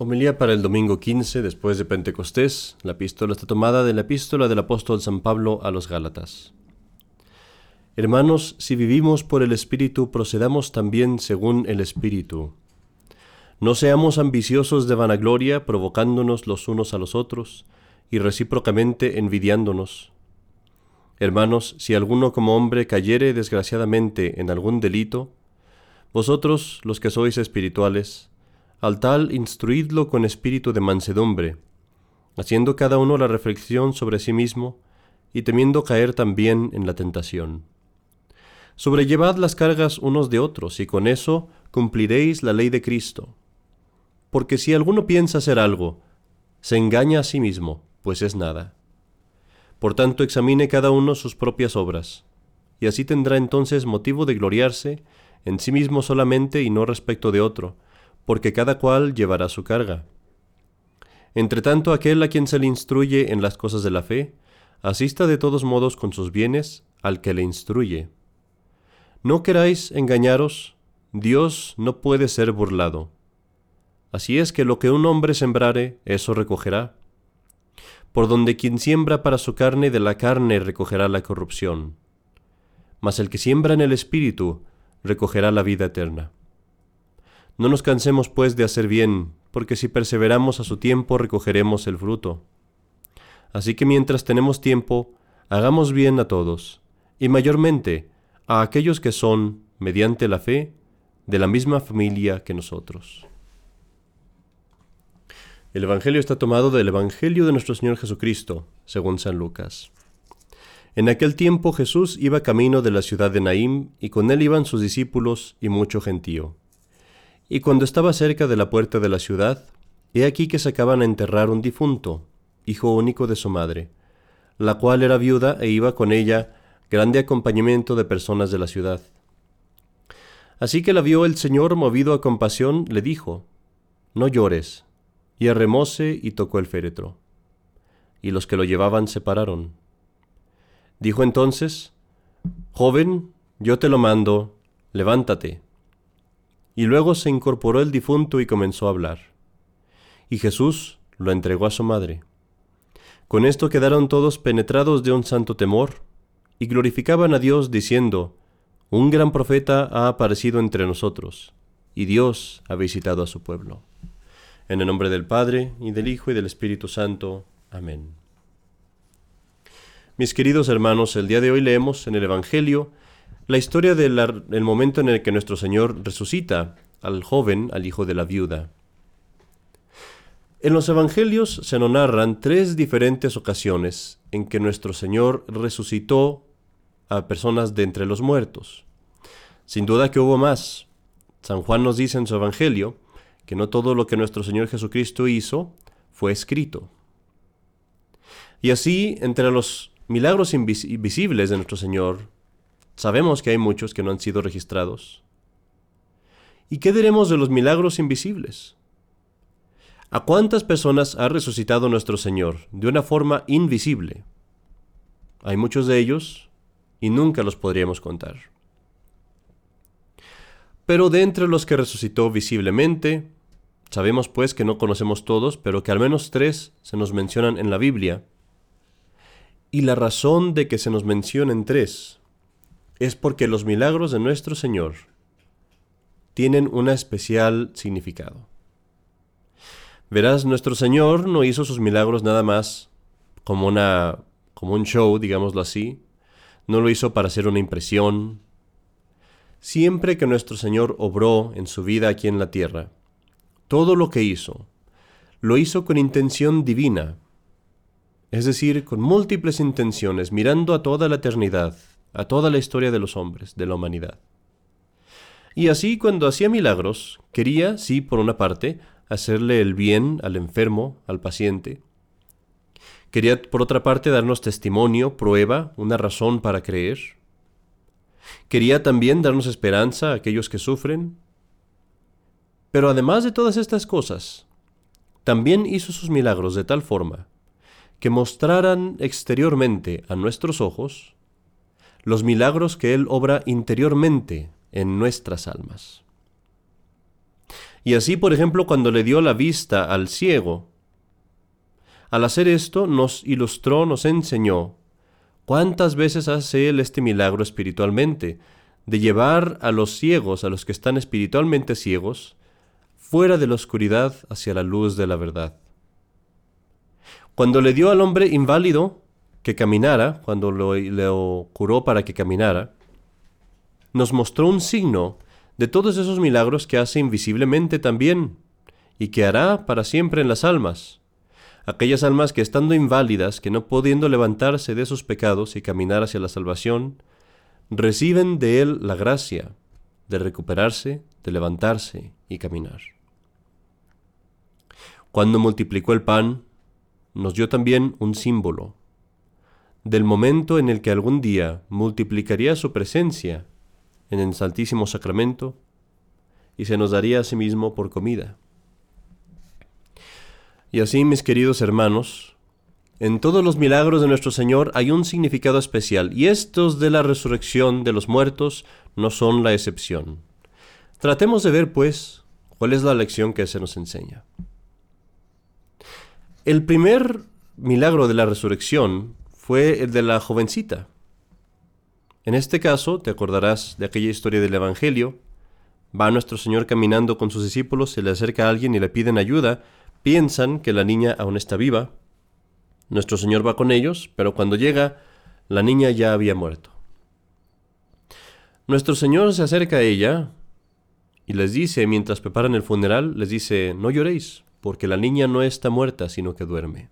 Homilía para el domingo 15 después de Pentecostés. La epístola está tomada de la epístola del apóstol San Pablo a los Gálatas. Hermanos, si vivimos por el Espíritu, procedamos también según el Espíritu. No seamos ambiciosos de vanagloria, provocándonos los unos a los otros, y recíprocamente envidiándonos. Hermanos, si alguno como hombre cayere desgraciadamente en algún delito, vosotros, los que sois espirituales, al tal instruidlo con espíritu de mansedumbre, haciendo cada uno la reflexión sobre sí mismo y temiendo caer también en la tentación. Sobrellevad las cargas unos de otros y con eso cumpliréis la ley de Cristo. Porque si alguno piensa hacer algo, se engaña a sí mismo, pues es nada. Por tanto, examine cada uno sus propias obras, y así tendrá entonces motivo de gloriarse en sí mismo solamente y no respecto de otro, porque cada cual llevará su carga. Entre tanto, aquel a quien se le instruye en las cosas de la fe, asista de todos modos con sus bienes al que le instruye. No queráis engañaros, Dios no puede ser burlado. Así es que lo que un hombre sembrare, eso recogerá. Por donde quien siembra para su carne, de la carne recogerá la corrupción. Mas el que siembra en el Espíritu, recogerá la vida eterna. No nos cansemos pues de hacer bien, porque si perseveramos a su tiempo recogeremos el fruto. Así que mientras tenemos tiempo, hagamos bien a todos, y mayormente a aquellos que son, mediante la fe, de la misma familia que nosotros. El Evangelio está tomado del Evangelio de nuestro Señor Jesucristo, según San Lucas. En aquel tiempo Jesús iba camino de la ciudad de Naim, y con él iban sus discípulos y mucho gentío. Y cuando estaba cerca de la puerta de la ciudad, he aquí que sacaban a enterrar un difunto, hijo único de su madre, la cual era viuda e iba con ella grande acompañamiento de personas de la ciudad. Así que la vio el Señor movido a compasión, le dijo, No llores, y arremóse y tocó el féretro. Y los que lo llevaban se pararon. Dijo entonces, Joven, yo te lo mando, levántate y luego se incorporó el difunto y comenzó a hablar. Y Jesús lo entregó a su madre. Con esto quedaron todos penetrados de un santo temor, y glorificaban a Dios diciendo, Un gran profeta ha aparecido entre nosotros, y Dios ha visitado a su pueblo. En el nombre del Padre, y del Hijo, y del Espíritu Santo. Amén. Mis queridos hermanos, el día de hoy leemos en el Evangelio la historia del momento en el que nuestro Señor resucita al joven, al hijo de la viuda. En los Evangelios se nos narran tres diferentes ocasiones en que nuestro Señor resucitó a personas de entre los muertos. Sin duda que hubo más. San Juan nos dice en su Evangelio que no todo lo que nuestro Señor Jesucristo hizo fue escrito. Y así, entre los milagros invisibles de nuestro Señor, Sabemos que hay muchos que no han sido registrados. ¿Y qué diremos de los milagros invisibles? ¿A cuántas personas ha resucitado nuestro Señor de una forma invisible? Hay muchos de ellos y nunca los podríamos contar. Pero de entre los que resucitó visiblemente, sabemos pues que no conocemos todos, pero que al menos tres se nos mencionan en la Biblia. Y la razón de que se nos mencionen tres es porque los milagros de nuestro Señor tienen un especial significado. Verás, nuestro Señor no hizo sus milagros nada más como, una, como un show, digámoslo así. No lo hizo para hacer una impresión. Siempre que nuestro Señor obró en su vida aquí en la tierra, todo lo que hizo, lo hizo con intención divina, es decir, con múltiples intenciones, mirando a toda la eternidad, a toda la historia de los hombres, de la humanidad. Y así cuando hacía milagros, quería, sí, por una parte, hacerle el bien al enfermo, al paciente. Quería, por otra parte, darnos testimonio, prueba, una razón para creer. Quería también darnos esperanza a aquellos que sufren. Pero además de todas estas cosas, también hizo sus milagros de tal forma que mostraran exteriormente a nuestros ojos los milagros que Él obra interiormente en nuestras almas. Y así, por ejemplo, cuando le dio la vista al ciego, al hacer esto nos ilustró, nos enseñó cuántas veces hace Él este milagro espiritualmente, de llevar a los ciegos, a los que están espiritualmente ciegos, fuera de la oscuridad hacia la luz de la verdad. Cuando le dio al hombre inválido que caminara, cuando lo, lo curó para que caminara, nos mostró un signo de todos esos milagros que hace invisiblemente también y que hará para siempre en las almas. Aquellas almas que estando inválidas, que no pudiendo levantarse de sus pecados y caminar hacia la salvación, reciben de Él la gracia de recuperarse, de levantarse y caminar. Cuando multiplicó el pan, nos dio también un símbolo del momento en el que algún día multiplicaría su presencia en el Santísimo Sacramento y se nos daría a sí mismo por comida. Y así, mis queridos hermanos, en todos los milagros de nuestro Señor hay un significado especial, y estos de la resurrección de los muertos no son la excepción. Tratemos de ver, pues, cuál es la lección que se nos enseña. El primer milagro de la resurrección fue el de la jovencita. En este caso, te acordarás de aquella historia del Evangelio. Va nuestro Señor caminando con sus discípulos, se le acerca a alguien y le piden ayuda, piensan que la niña aún está viva, nuestro Señor va con ellos, pero cuando llega, la niña ya había muerto. Nuestro Señor se acerca a ella y les dice, mientras preparan el funeral, les dice, no lloréis, porque la niña no está muerta, sino que duerme.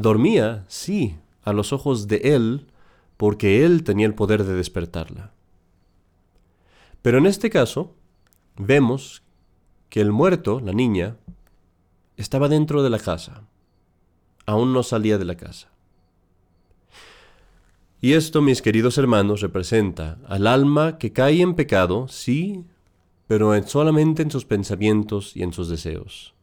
Dormía, sí, a los ojos de Él, porque Él tenía el poder de despertarla. Pero en este caso, vemos que el muerto, la niña, estaba dentro de la casa aún no salía de la casa. Y esto, mis queridos hermanos, representa al alma que cae en pecado, sí, pero solamente en sus pensamientos y en sus deseos.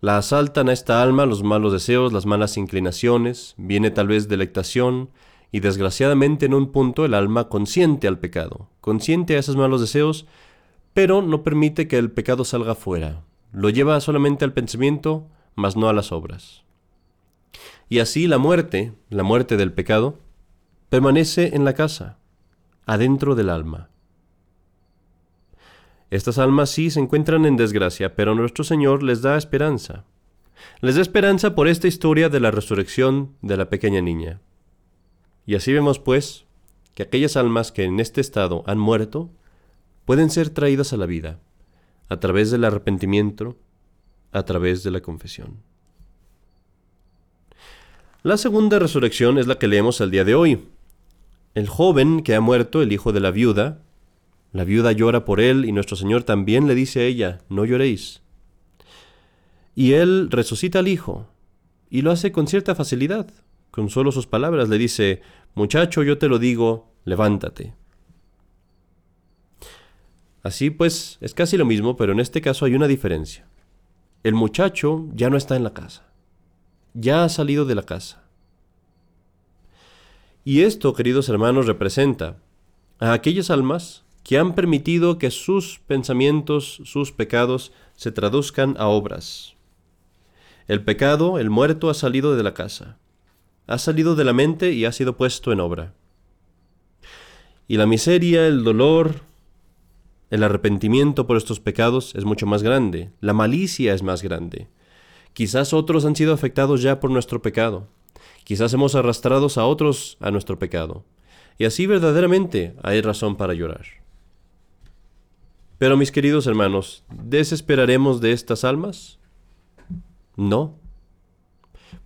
La asaltan a esta alma los malos deseos, las malas inclinaciones, viene tal vez delectación, y desgraciadamente en un punto el alma consiente al pecado, consiente a esos malos deseos, pero no permite que el pecado salga fuera, lo lleva solamente al pensamiento, mas no a las obras. Y así la muerte, la muerte del pecado, permanece en la casa, adentro del alma. Estas almas sí se encuentran en desgracia, pero nuestro Señor les da esperanza. Les da esperanza por esta historia de la resurrección de la pequeña niña. Y así vemos, pues, que aquellas almas que en este estado han muerto pueden ser traídas a la vida, a través del arrepentimiento, a través de la confesión. La segunda resurrección es la que leemos el día de hoy. El joven que ha muerto, el hijo de la viuda, la viuda llora por él y nuestro Señor también le dice a ella, no lloréis. Y él resucita al hijo y lo hace con cierta facilidad. Con solo sus palabras le dice, muchacho, yo te lo digo, levántate. Así pues, es casi lo mismo, pero en este caso hay una diferencia. El muchacho ya no está en la casa ya ha salido de la casa. Y esto, queridos hermanos, representa a aquellas almas que han permitido que sus pensamientos, sus pecados, se traduzcan a obras. El pecado, el muerto, ha salido de la casa, ha salido de la mente y ha sido puesto en obra. Y la miseria, el dolor, el arrepentimiento por estos pecados es mucho más grande, la malicia es más grande, Quizás otros han sido afectados ya por nuestro pecado. Quizás hemos arrastrados a otros a nuestro pecado. Y así verdaderamente hay razón para llorar. Pero mis queridos hermanos, ¿desesperaremos de estas almas? No,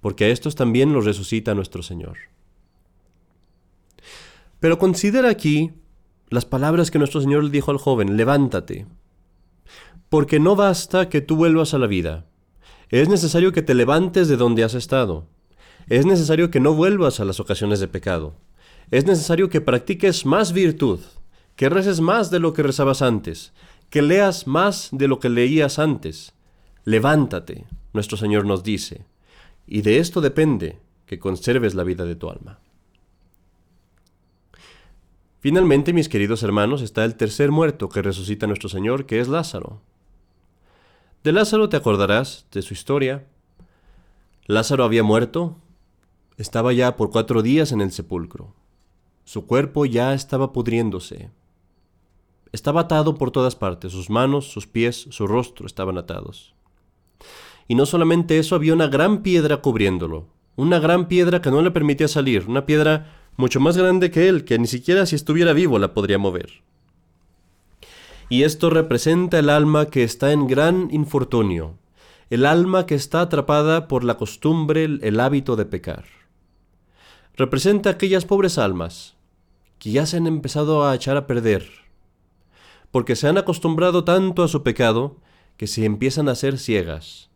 porque a estos también los resucita nuestro Señor. Pero considera aquí las palabras que nuestro Señor le dijo al joven, levántate, porque no basta que tú vuelvas a la vida, es necesario que te levantes de donde has estado. Es necesario que no vuelvas a las ocasiones de pecado. Es necesario que practiques más virtud, que reces más de lo que rezabas antes, que leas más de lo que leías antes. Levántate, nuestro Señor nos dice, y de esto depende que conserves la vida de tu alma. Finalmente, mis queridos hermanos, está el tercer muerto que resucita nuestro Señor, que es Lázaro. De Lázaro te acordarás de su historia. Lázaro había muerto, estaba ya por cuatro días en el sepulcro. Su cuerpo ya estaba pudriéndose. Estaba atado por todas partes, sus manos, sus pies, su rostro estaban atados. Y no solamente eso, había una gran piedra cubriéndolo, una gran piedra que no le permitía salir, una piedra mucho más grande que él, que ni siquiera si estuviera vivo la podría mover. Y esto representa el alma que está en gran infortunio, el alma que está atrapada por la costumbre, el hábito de pecar. Representa aquellas pobres almas que ya se han empezado a echar a perder, porque se han acostumbrado tanto a su pecado que se empiezan a ser ciegas.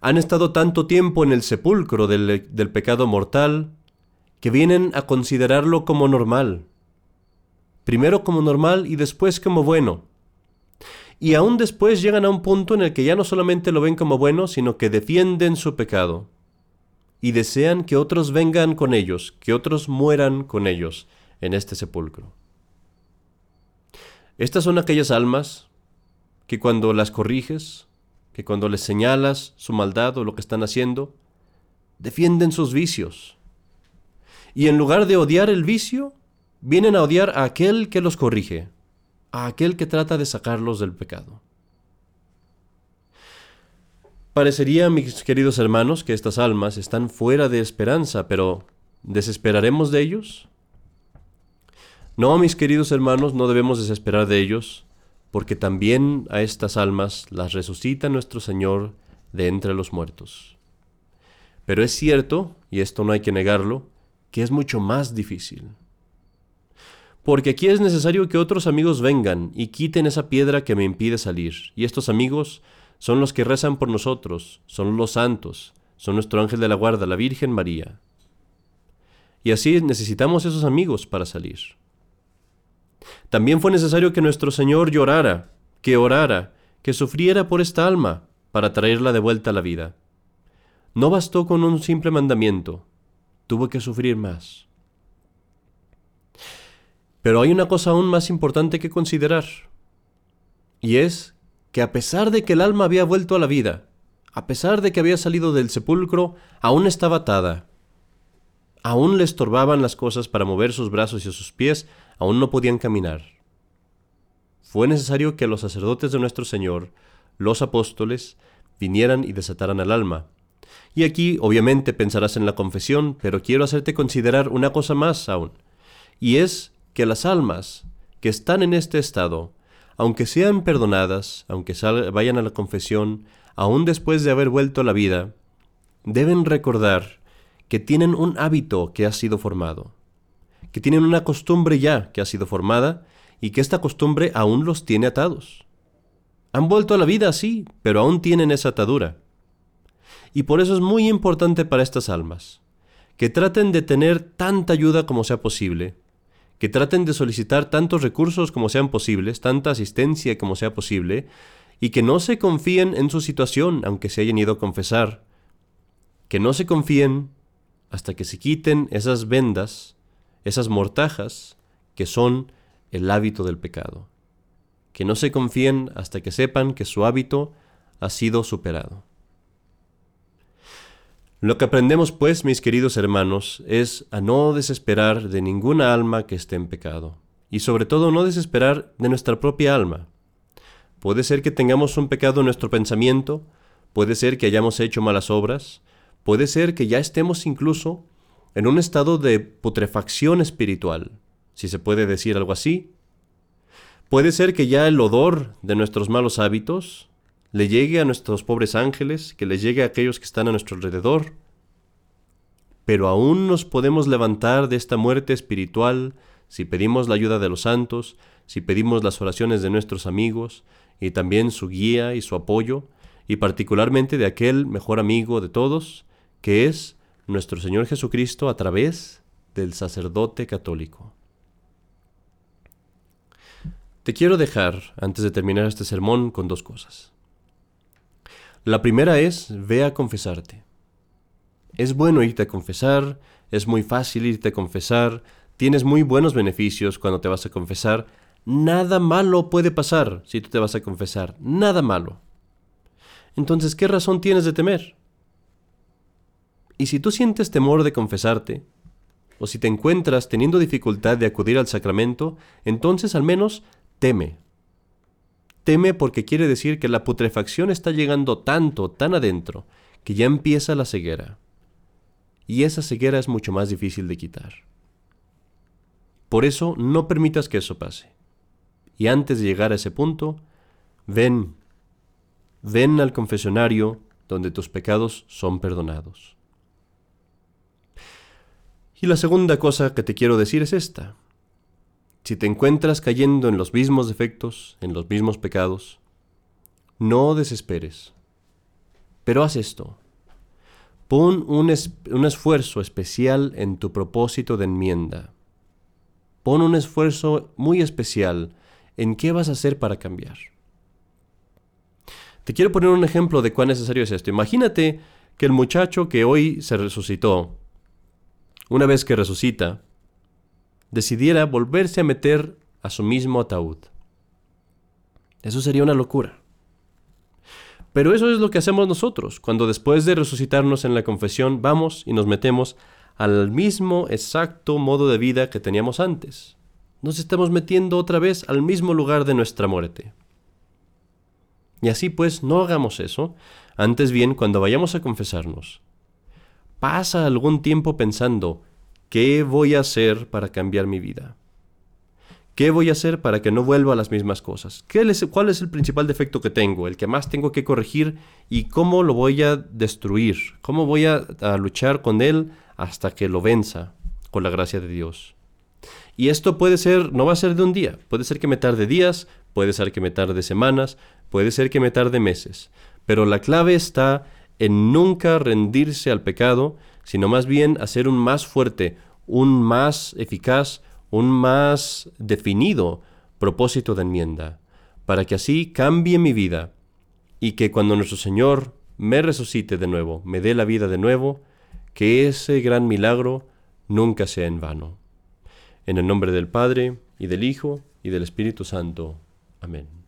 Han estado tanto tiempo en el sepulcro del, del pecado mortal que vienen a considerarlo como normal. Primero como normal y después como bueno. Y aún después llegan a un punto en el que ya no solamente lo ven como bueno, sino que defienden su pecado. Y desean que otros vengan con ellos, que otros mueran con ellos en este sepulcro. Estas son aquellas almas que cuando las corriges, que cuando les señalas su maldad o lo que están haciendo, defienden sus vicios, y en lugar de odiar el vicio, vienen a odiar a aquel que los corrige, a aquel que trata de sacarlos del pecado. Parecería, mis queridos hermanos, que estas almas están fuera de esperanza, pero ¿desesperaremos de ellos? No, mis queridos hermanos, no debemos desesperar de ellos, porque también a estas almas las resucita nuestro Señor de entre los muertos. Pero es cierto, y esto no hay que negarlo, que es mucho más difícil. Porque aquí es necesario que otros amigos vengan y quiten esa piedra que me impide salir. Y estos amigos son los que rezan por nosotros, son los santos, son nuestro ángel de la guarda, la Virgen María. Y así necesitamos esos amigos para salir. También fue necesario que nuestro Señor llorara, que orara, que sufriera por esta alma, para traerla de vuelta a la vida. No bastó con un simple mandamiento, tuvo que sufrir más. Pero hay una cosa aún más importante que considerar, y es que a pesar de que el alma había vuelto a la vida, a pesar de que había salido del sepulcro, aún estaba atada. Aún le estorbaban las cosas para mover sus brazos y sus pies, aún no podían caminar. Fue necesario que los sacerdotes de nuestro Señor, los apóstoles, vinieran y desataran al alma, y aquí obviamente pensarás en la confesión, pero quiero hacerte considerar una cosa más aún, y es que las almas que están en este estado, aunque sean perdonadas, aunque vayan a la confesión, aún después de haber vuelto a la vida, deben recordar que tienen un hábito que ha sido formado, que tienen una costumbre ya que ha sido formada y que esta costumbre aún los tiene atados. Han vuelto a la vida, sí, pero aún tienen esa atadura. Y por eso es muy importante para estas almas, que traten de tener tanta ayuda como sea posible, que traten de solicitar tantos recursos como sean posibles, tanta asistencia como sea posible, y que no se confíen en su situación aunque se hayan ido a confesar, que no se confíen hasta que se quiten esas vendas, esas mortajas que son el hábito del pecado, que no se confíen hasta que sepan que su hábito ha sido superado. Lo que aprendemos, pues, mis queridos hermanos, es a no desesperar de ninguna alma que esté en pecado, y sobre todo no desesperar de nuestra propia alma. Puede ser que tengamos un pecado en nuestro pensamiento, puede ser que hayamos hecho malas obras, puede ser que ya estemos incluso en un estado de putrefacción espiritual, si se puede decir algo así. Puede ser que ya el odor de nuestros malos hábitos le llegue a nuestros pobres ángeles, que le llegue a aquellos que están a nuestro alrededor. Pero aún nos podemos levantar de esta muerte espiritual si pedimos la ayuda de los santos, si pedimos las oraciones de nuestros amigos, y también su guía y su apoyo, y particularmente de aquel mejor amigo de todos, que es nuestro Señor Jesucristo a través del sacerdote católico. Te quiero dejar, antes de terminar este sermón, con dos cosas. La primera es, ve a confesarte. Es bueno irte a confesar, es muy fácil irte a confesar, tienes muy buenos beneficios cuando te vas a confesar, nada malo puede pasar si tú te vas a confesar, nada malo. Entonces, ¿qué razón tienes de temer? Y si tú sientes temor de confesarte, o si te encuentras teniendo dificultad de acudir al sacramento, entonces al menos teme. Teme porque quiere decir que la putrefacción está llegando tanto, tan adentro, que ya empieza la ceguera. Y esa ceguera es mucho más difícil de quitar. Por eso no permitas que eso pase. Y antes de llegar a ese punto, ven, ven al confesionario donde tus pecados son perdonados. Y la segunda cosa que te quiero decir es esta. Si te encuentras cayendo en los mismos defectos, en los mismos pecados, no desesperes. Pero haz esto. Pon un, un, esfuerzo especial en tu propósito de enmienda. Pon un esfuerzo muy especial en qué vas a hacer para cambiar. Te quiero poner un ejemplo de cuán necesario es esto. Imagínate que el muchacho que hoy se resucitó, una vez que resucita, decidiera volverse a meter a su mismo ataúd. Eso sería una locura. Pero eso es lo que hacemos nosotros, cuando después de resucitarnos en la confesión vamos y nos metemos al mismo exacto modo de vida que teníamos antes. Nos estamos metiendo otra vez al mismo lugar de nuestra muerte. Y así pues, no hagamos eso, antes bien, cuando vayamos a confesarnos, pasa algún tiempo pensando, ¿qué voy a hacer para cambiar mi vida? ¿Qué voy a hacer para que no vuelva a las mismas cosas? ¿Cuál es el principal defecto que tengo? El que más tengo que corregir y cómo lo voy a destruir? ¿Cómo voy a, a luchar con él hasta que lo venza con la gracia de Dios? Y esto puede ser, no va a ser de un día, puede ser que me tarde días, puede ser que me tarde semanas, puede ser que me tarde meses. Pero la clave está en nunca rendirse al pecado, sino más bien hacer un más fuerte, un más eficaz, un más definido propósito de enmienda, para que así cambie mi vida y que cuando nuestro Señor me resucite de nuevo, me dé la vida de nuevo, que ese gran milagro nunca sea en vano. En el nombre del Padre, y del Hijo, y del Espíritu Santo. Amén.